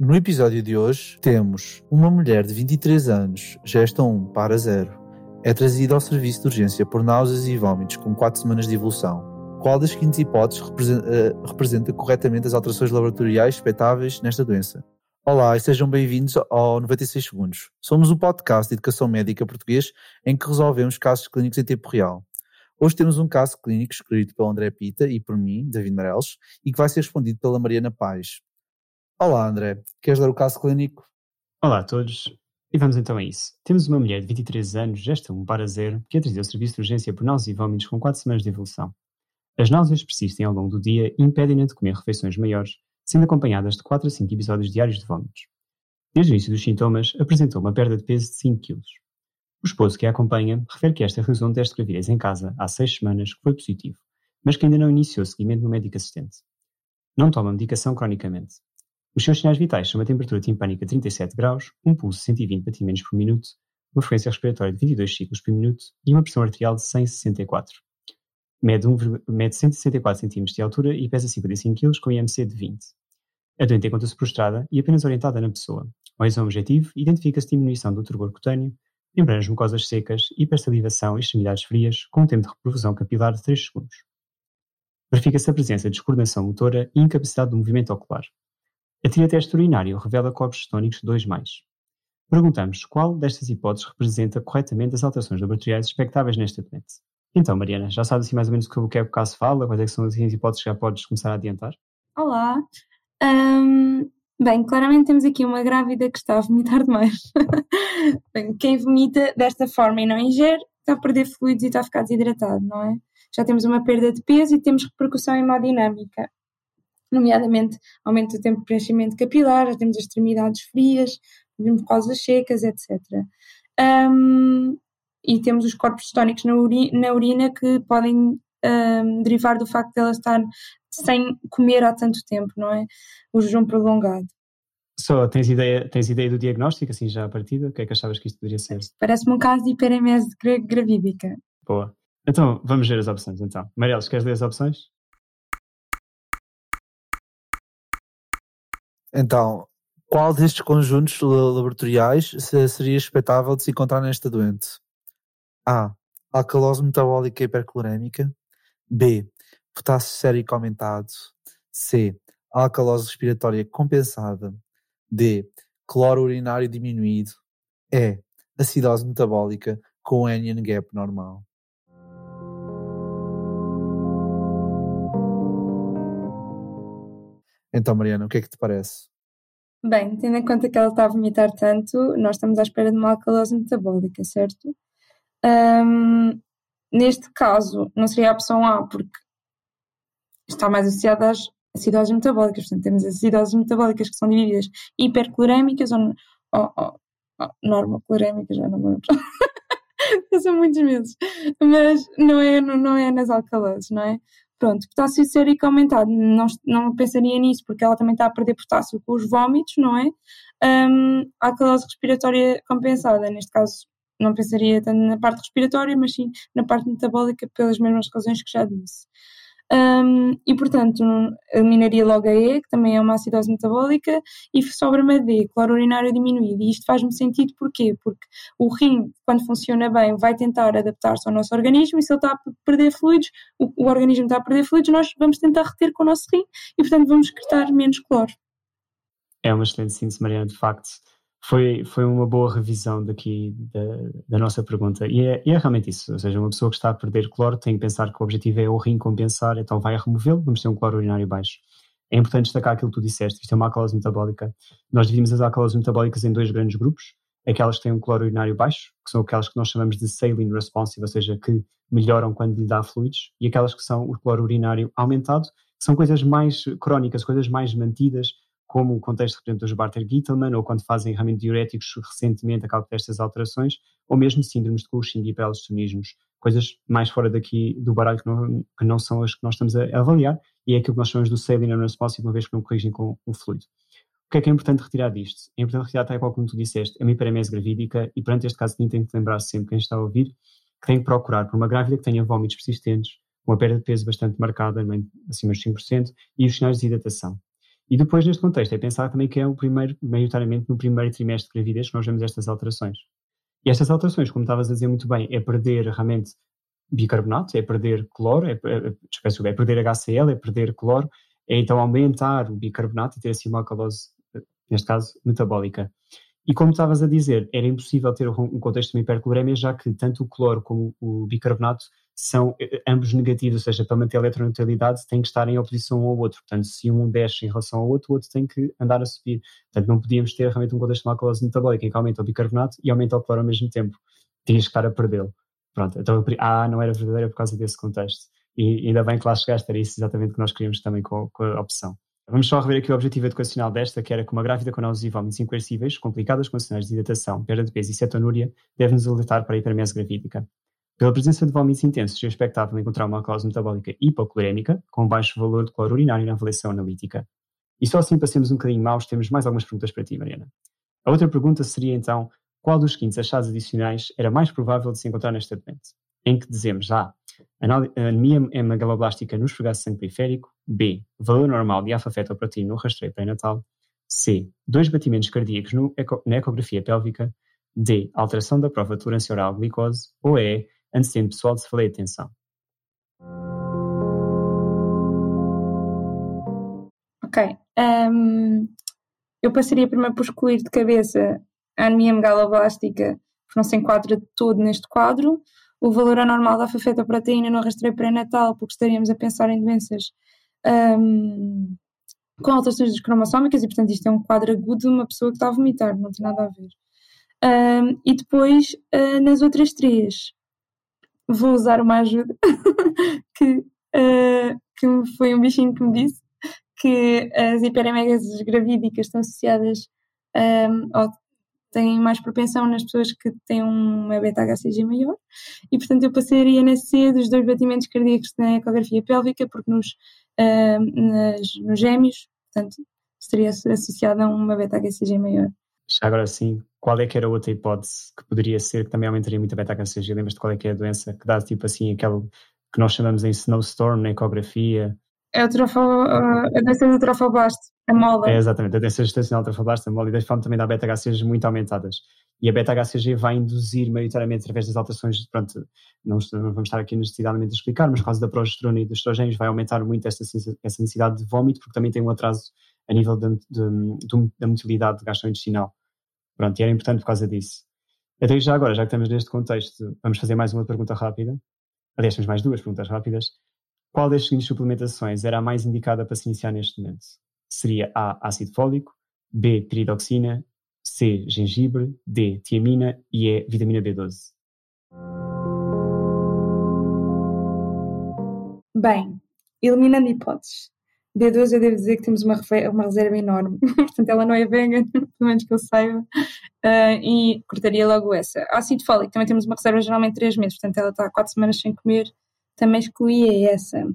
No episódio de hoje temos uma mulher de 23 anos, gesta 1 para 0. É trazida ao serviço de urgência por náuseas e vômitos com 4 semanas de evolução. Qual das seguintes hipóteses representa, uh, representa corretamente as alterações laboratoriais expectáveis nesta doença? Olá e sejam bem-vindos ao 96 Segundos. Somos o podcast de educação médica português em que resolvemos casos clínicos em tempo real. Hoje temos um caso clínico escrito pelo André Pita e por mim, David Marelos, e que vai ser respondido pela Mariana Paz. Olá, André. Queres dar o caso clínico? Olá a todos. E vamos então a isso. Temos uma mulher de 23 anos, gesta 1 para 0, que atriz ao serviço de urgência por náuseas e vômitos com 4 semanas de evolução. As náuseas persistem ao longo do dia e impedem-na de comer refeições maiores, sendo acompanhadas de 4 a 5 episódios diários de vômitos. Desde o início dos sintomas, apresentou uma perda de peso de 5 kg. O esposo que a acompanha refere que esta realizou um teste de gravidez em casa há 6 semanas que foi positivo, mas que ainda não iniciou seguimento no médico assistente. Não toma medicação cronicamente. Os seus sinais vitais são uma temperatura timpânica de 37 graus, um pulso de 120 batimentos por minuto, uma frequência respiratória de 22 ciclos por minuto e uma pressão arterial de 164. Mede, 1, mede 164 cm de altura e pesa 55 kg com IMC de 20. A doente encontra-se prostrada e apenas orientada na pessoa. Ao exame objetivo, identifica-se diminuição do turgor cutâneo, membranas mucosas secas, hipersalivação e extremidades frias, com um tempo de reprovação capilar de 3 segundos. Verifica-se a presença de descoordenação motora e incapacidade do movimento ocular. A tira teste urinário revela corpos cetónicos 2+. Perguntamos qual destas hipóteses representa corretamente as alterações laboratoriais expectáveis nesta doente. Então, Mariana, já sabes assim mais ou menos o que é que o caso fala? Quais é são as hipóteses que já podes começar a adiantar? Olá. Um, bem, claramente temos aqui uma grávida que está a vomitar demais. bem, quem vomita desta forma e não ingere está a perder fluidos e está a ficar desidratado, não é? Já temos uma perda de peso e temos repercussão hemodinâmica nomeadamente aumento do tempo de preenchimento capilar, já temos as extremidades frias, mucosas secas, etc. Um, e temos os corpos tónicos na, uri na urina que podem um, derivar do facto de ela estar sem comer há tanto tempo, não é? O jejum prolongado. Só, tens ideia, tens ideia do diagnóstico, assim, já a partida? O que é que achavas que isto poderia ser? Parece-me um caso de hiperemese gravídica. Boa. Então, vamos ver as opções, então. Mariela, queres ler as opções? Então, qual destes conjuntos laboratoriais seria expectável de se encontrar nesta doente? A. Alcalose metabólica hiperclorémica. B. Potássio sérico aumentado. C. Alcalose respiratória compensada. D. Cloro urinário diminuído. E. Acidose metabólica com anion gap normal. Então, Mariana, o que é que te parece? Bem, tendo em conta que ela está a vomitar tanto, nós estamos à espera de uma alcalose metabólica, certo? Um, neste caso, não seria a opção A, porque está mais associada às acidoses metabólicas. Portanto, temos as acidoses metabólicas que são divididas hiperclorémicas ou, ou, ou, ou já não lembro. São muitos meses. Mas não é, não, não é nas alcaloses, não é? Pronto, potássio sérico aumentado, não, não pensaria nisso, porque ela também está a perder potássio com os vômitos, não é? Um, a alcalose respiratória compensada, neste caso não pensaria tanto na parte respiratória, mas sim na parte metabólica, pelas mesmas razões que já disse. Um, e, portanto, eliminaria logo a E, que também é uma acidose metabólica, e sobra-me a D, cloro urinário diminuído. E isto faz-me sentido porquê? Porque o rim, quando funciona bem, vai tentar adaptar-se ao nosso organismo, e se ele está a perder fluidos, o, o, organismo está a perder fluidos, nós vamos tentar reter com o nosso rim, e, portanto, vamos excretar menos cloro. É uma excelente síntese, Mariana, de facto foi, foi uma boa revisão daqui da, da nossa pergunta. E é, é, realmente isso. Ou seja, uma pessoa que está a perder cloro tem que pensar que o objetivo é o rim compensar, então vai removê-lo, vamos ter um cloro urinário baixo. É importante destacar aquilo que tu disseste, isto é uma alcalose metabólica. Nós dividimos as alcaloses metabólicas em dois grandes grupos, aquelas que têm um cloro urinário baixo, que são aquelas que nós chamamos de saline responsive, ou seja, que melhoram quando lhe dá fluidos, e aquelas que são o cloro urinário aumentado, que são coisas mais crónicas, coisas mais mantidas, como o contexto representa os Barter-Gittelman, ou quando fazem realmente diuréticos recentemente a causa destas alterações, ou mesmo síndromes de Cushing e hiperaldosteronismos, coisas mais fora daqui do baralho que não, que não, são as que nós estamos a avaliar, e é aquilo que nós chamamos do saline responsive, uma vez que não corrigem com o fluido. O que é que é importante retirar disto? É importante retirar, tal qual como tu disseste, é uma hiperemese gravídica, e perante este caso tem que lembrar sempre, quem está a ouvir, que tem que procurar por uma grávida que tenha vômitos persistentes, uma perda de peso bastante marcada, acima dos 5%, e os sinais de hidratação. E depois, neste contexto, é pensar também que é o primeiro, maioritariamente no primeiro trimestre de gravidez que nós vemos estas alterações. E estas alterações, como estavas a dizer muito bem, é perder realmente bicarbonato, é perder cloro, é, é, é perder HCl, é perder cloro, é então aumentar o bicarbonato e ter assim uma alcalose, neste caso, metabólica. E como estavas a dizer, era impossível ter um contexto de hiperclorémia, já que tanto o cloro como o bicarbonato são eh, eh, ambos negativos, ou seja, para manter a eletroneutralidade têm que estar em oposição ao outro. Portanto, se um desce em relação ao outro, o outro tem que andar a subir. Portanto, não podíamos ter realmente um contexto de alcalose metabólica em que aumenta o bicarbonato e aumenta o cloro ao mesmo tempo. Tinhas que estar a perdê-lo. Pronto, então a A não era verdadeira por causa desse contexto. E ainda bem que lá chegaste, era isso exatamente que nós queríamos também com, com a opção. Vamos só rever aqui o objetivo educacional desta, que era que uma grávida com náuseas e vómitos incoercíveis, complicadas com sinais de hidratação, perda de peso e cetonúria, deve nos alertar para a hipermese gravídica. Pela presença de vómitos intensos, é expectável encontrar uma causa metabólica hipoclorémica, com baixo valor de cloro urinário na avaliação analítica. E só assim passemos um bocadinho maus, temos mais algumas perguntas para ti, Mariana. A outra pergunta seria então, qual dos seguintes achados adicionais era mais provável de se encontrar nesta doença? Em que dizemos A. Anemia hemagaloblástica no esfregaço sangue periférico. B. Valor normal de alfa-fetoproteína no rastreio pré-natal. C. Dois batimentos cardíacos no eco, na ecografia pélvica. D. Alteração da prova de tolerância oral à glicose. Ou E antecedente pessoal de cefaleia de tensão. Ok. Um, eu passaria primeiro por excluir de cabeça a anemia megaloblástica, que não se enquadra todo neste quadro, o valor anormal da alfa-fetoproteína no rastreio pré-natal, porque estaríamos a pensar em doenças um, com alterações cromossómicas e, portanto, isto é um quadro agudo de uma pessoa que está a vomitar, não tem nada a ver. Um, e depois, uh, nas outras três, vou usar uma ajuda que, uh, que foi um bichinho que me disse que as hiperemegas gravídicas estão associadas um, ou têm mais propensão nas pessoas que têm uma beta-HCG maior e portanto eu passaria na C dos dois batimentos cardíacos na ecografia pélvica porque nos, uh, nas, nos gêmeos, portanto, estaria associada a uma beta-HCG maior. Já agora sim, qual é que era outra hipótese que poderia ser que também aumentaria muito a beta-HCG? Lembras-te qual é que é a doença que dá tipo assim, aquela que nós chamamos em snowstorm na ecografia? É o trofo, a doença do trofoblasto, a mola. É, exatamente, a doença gestacional trofoblasto, a mola, e da forma também dá beta-HCG muito aumentadas. E a beta-HCG vai induzir maioritariamente através das alterações, pronto, não, vamos estar aqui necessariamente a explicar, mas por causa da progesterona e dos estrogénios vai aumentar muito esta, essa necessidade de vômito, porque também tem um atraso a nível de, de, de, da motilidade gastrointestinal. Pronto, e era importante por causa disso. Até já agora, já que estamos neste contexto, vamos fazer mais uma pergunta rápida. Aliás, temos mais duas perguntas rápidas. Qual das seguintes suplementações era a mais indicada para se iniciar neste momento? Seria A. Ácido fólico, B. Piridoxina, C. Gengibre, D. Tiamina e E. Vitamina B12. Bem, eliminando hipóteses, D2 eu devo dizer que temos uma, uma reserva enorme, portanto ela não é vegan, pelo menos que eu saiba, uh, e cortaria logo essa. Ácido fólico também temos uma reserva geralmente de 3 meses, portanto ela está há 4 semanas sem comer, também excluía essa.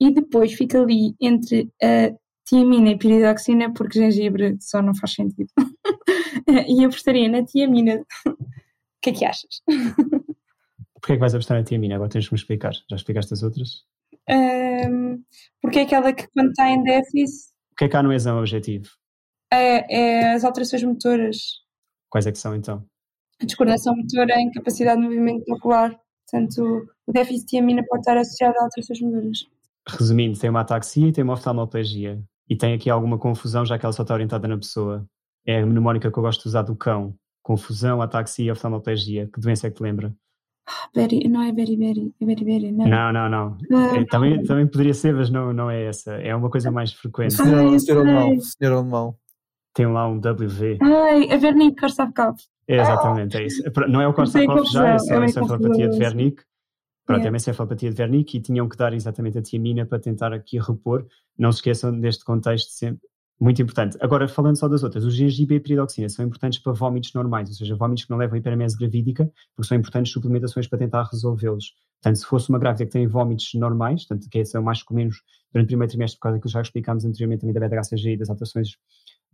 E depois fica ali entre a tiamina e piridoxina, porque gengibre só não faz sentido. e eu apostaria na tiamina. o que é que achas? Porquê é que vais apostar na tiamina? Agora tens de me explicar. Já explicaste as outras? Um, porque é aquela que quando está em déficit. O que é que há no exame objetivo? É, é, as alterações motoras. Quais é que são então? A descoordenação motora, a incapacidade de movimento ocular. Portanto, o déficit de amina pode estar associado a alterações motoras. Resumindo, tem uma ataxia e tem uma oftalmoplegia. E tem aqui alguma confusão, já que ela só está orientada na pessoa. É a mnemónica que eu gosto de usar do cão. Confusão, ataxia e oftalmoplegia. Que doença é que te lembra? Beri, não é beriberi, é beriberi, não. Não, não, não. Uh, é, também, também poderia ser, mas não, não é essa. É uma coisa mais frequente. Senhor, senhor alemão, senhor alemão. Tem lá um WV. Ai, a Wernicke Korsakoff. É, exatamente, é isso. Não é o Korsakoff já, é só a encefalopatia de Wernicke. Pronto, é uma encefalopatia de Wernicke e tinham que dar exatamente a tiamina para tentar aqui repor. Não se esqueçam deste contexto sempre muito importante. Agora, falando só das outras, os gengibre e a piridoxina são importantes para vómitos normais, ou seja, vómitos que não levam a hiperemese gravídica, porque são importantes suplementações para tentar resolvê-los. Portanto, se fosse uma grávida que tem vómitos normais, portanto, que são mais comuns durante o primeiro trimestre, por causa que já explicámos anteriormente também da beta-HCG e das alterações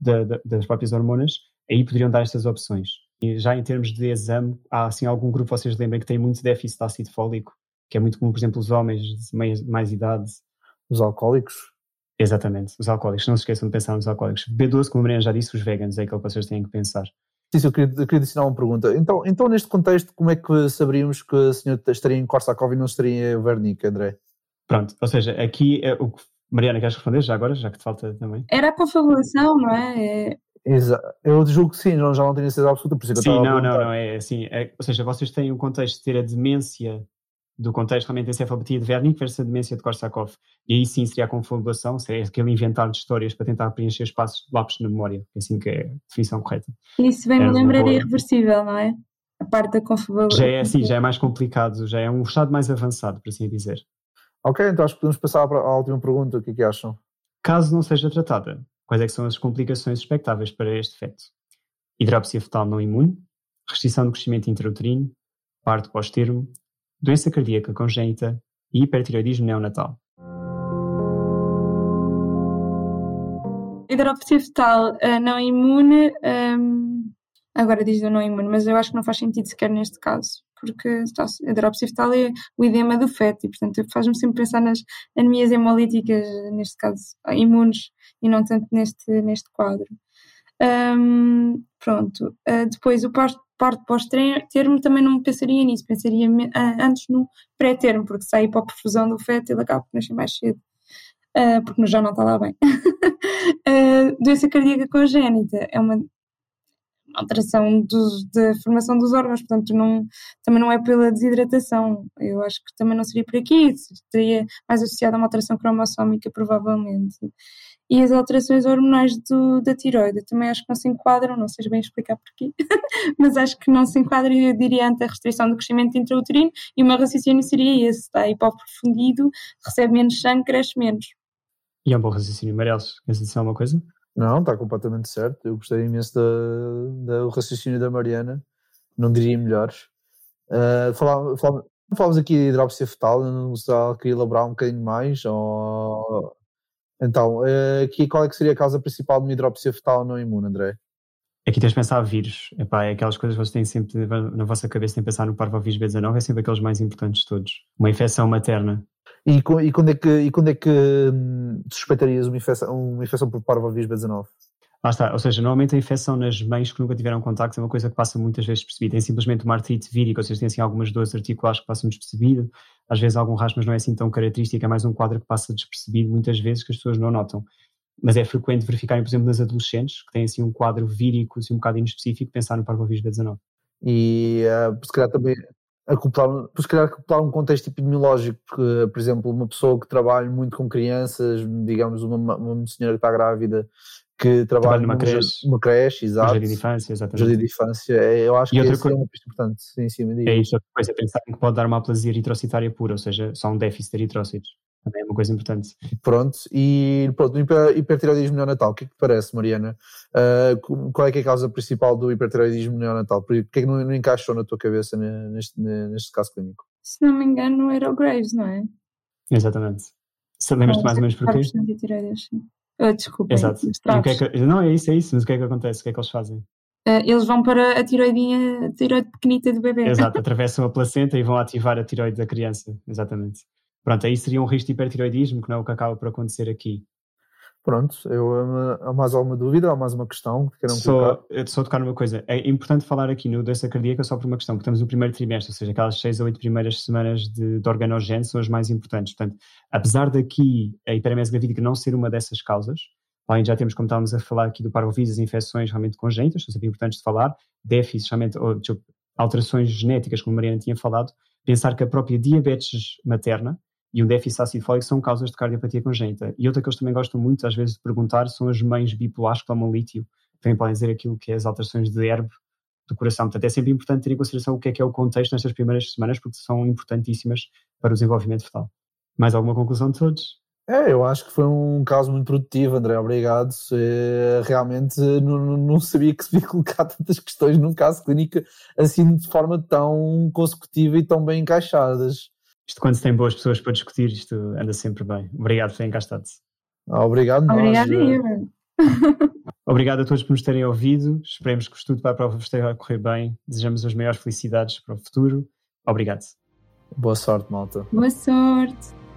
da, da, das próprias hormonas, aí poderiam dar estas opções. E já em termos de exame, há assim algum grupo, vocês lembrem, que tem muito déficit de ácido fólico, que é muito comum, por exemplo, os homens de mais, mais idade. Os alcoólicos? Exatamente, os alcoólicos. Não se esqueçam de pensar nos alcoólicos. B12, como a Mariana já disse, os veganos, é aquilo que vocês têm que pensar. Sim, eu queria, eu queria adicionar uma pergunta. Então, então, neste contexto, como é que saberíamos que a senhora estaria em Korsakov e não estaria em Wernicke, André? Pronto, ou seja, aqui é o que Mariana, queres responder já agora, já que te falta também? Era a confabulação, não é? é... Exato. Eu julgo que sim, já não tenho certeza absoluta, por isso que sim, eu não, não, não, é assim. É, ou seja, vocês têm um contexto de ter a demência do contexto realmente da encefalopatia de Wernicke versus a demência de Korsakoff. E aí sim seria a confabulação, seria aquele inventar de histórias para tentar preencher espaços de lápis na memória, é assim que é a definição correta. Isso bem me lembra era irreversível, não é? A parte da confabulação. Já é assim, já é mais complicado, já é um estado mais avançado, por assim dizer. Ok, então acho que podemos passar à última pergunta, o que é que acham? Caso não seja tratada, quais é são as complicações expectáveis para este efeito? Hidrópsia fetal não imune, restrição do crescimento intrauterino, parto pós-termo, doença cardíaca congénita e hipertireoidismo neonatal. Hidrópsia fetal uh, não imune, um, ehm, agora diz do não imune, mas eu acho que não faz sentido sequer neste caso, porque a hidrópsia fetal é o edema do feto e, portanto, faz-me sempre pensar nas anemias hemolíticas, neste caso, imunes, e não tanto neste, neste quadro. Um, ehm, pronto, uh, depois o parto parte pós-termo também não pensaria nisso, pensaria antes no pré-termo, porque sai para a perfusão do feto ele acaba por nascer mais cedo, uh, porque já não está lá bem. uh, doença cardíaca congénita. É uma alteração da formação dos órgãos, portanto não, também não é pela desidratação, eu acho que também não seria por aqui, estaria mais associada a uma alteração cromossómica provavelmente e as alterações hormonais do, da tiroide. Também acho que não se enquadram, não sei bem explicar porquê, mas acho que não se enquadram, eu diria, ante a restrição do crescimento intrauterino e o meu raciocínio seria esse, está hipoprofundido, recebe menos sangue, cresce menos. E é um bom raciocínio. Marelos, queres dizer alguma coisa? Não, está completamente certo. Eu gostei imenso do raciocínio da Mariana, não diria melhores. Uh, falávamos aqui de hidrópsia fetal, não sei se queria elaborar um bocadinho mais ou então, eh, aqui qual é que seria a causa principal de uma hidropsia fetal não imune, André? Aqui tens de pensar vírus. Epá, é aquelas coisas que vocês têm sempre na vossa cabeça, têm de pensar no parvovírus B19, é sempre aqueles mais importantes de todos. Uma infecção materna. E, e, quando, é que, e quando é que hum, suspeitarias uma infecção, uma infecção por parvovírus B19? Lá está, ou seja, normalmente a infecção nas mães que nunca tiveram contacto é uma coisa que passa muitas vezes despercebida. É simplesmente uma artrite vírica, ou seja, tem assim algumas dores articulares que passam despercebido, às vezes algum rasmo, mas não é assim tão característico, é mais um quadro que passa despercebido muitas vezes que as pessoas não notam. Mas é frequente verificarem, por exemplo, nas adolescentes, que têm assim um quadro vírico, assim um bocado inespecífico, pensar no parvovírus B19. E uh, se calhar também acoplar, se calhar acoplar um contexto epidemiológico, porque, por exemplo, uma pessoa que trabalha muito com crianças, digamos uma, uma senhora que está grávida, que trabalha numa creche, uma creche, exato. Jardim de infância, exatamente. Jardim de infância, é, eu acho e que outra coisa, é uma pista importante em cima disso. É isso, outra coisa, pensar que pode dar uma aplasia eritrocitária pura, ou seja, só um déficit de eritrocitos. Também é uma coisa importante. Pronto, e pronto, o hipertiroidismo neonatal, o que é que te parece, Mariana? Uh, qual é que é a causa principal do hipertiroidismo neonatal? Por que é que não, não encaixou na tua cabeça neste, neste caso clínico? Se não me engano, era o Graves, não é? Exatamente. Se lembras-te mais ou menos porquê? Uh, desculpa. Exato. Que é que, não, é isso, é isso. Mas o que é que acontece? O que é que eles fazem? Uh, eles vão para a tiroidinha, a tiroide pequenita do bebê. Exato, atravessam a placenta e vão ativar a tiroide da criança. Exatamente. Pronto, aí seria um risco de hipertiroidismo, que não é o que acaba por acontecer aqui. Pronto, eu, há mais alguma dúvida, há mais uma questão que queiram só, colocar? Só tocar numa coisa, é importante falar aqui no doença cardíaca só por uma questão, porque estamos no primeiro trimestre, ou seja, aquelas seis ou oito primeiras semanas de, de organogênese são as mais importantes. Portanto, apesar daqui a hiperemese gravídica não ser uma dessas causas, além já temos, como estávamos a falar aqui do parvovírus, infecções realmente congênitas, são sempre importantes de falar, déficits, realmente, ou, alterações genéticas, como a Mariana tinha falado, pensar que a própria diabetes materna, e um déficit ácido fólico são causas de cardiopatia congênita. E outra que eles também gostam muito, às vezes, de perguntar são as mães bipolares que tomam lítio, também podem dizer aquilo que é as alterações de herbe do coração. Portanto, é sempre importante ter em consideração o que é que é o contexto nestas primeiras semanas, porque são importantíssimas para o desenvolvimento fetal. Mais alguma conclusão de todos? É, eu acho que foi um caso muito produtivo, André, obrigado. É, realmente não, não, sabia que se via colocar tantas questões num caso clínico assim de forma tão consecutiva e tão bem encaixadas. Isto quando se tem boas pessoas para discutir, isto anda sempre bem. Obrigado por terem cá estado. Ah, obrigado, Obrigado nós. Obrigado a todos por nos terem ouvido. Esperemos que o estudo para a prova esteja a correr bem. Desejamos as maiores felicidades para o futuro. Obrigado. Boa sorte, malta. Boa sorte.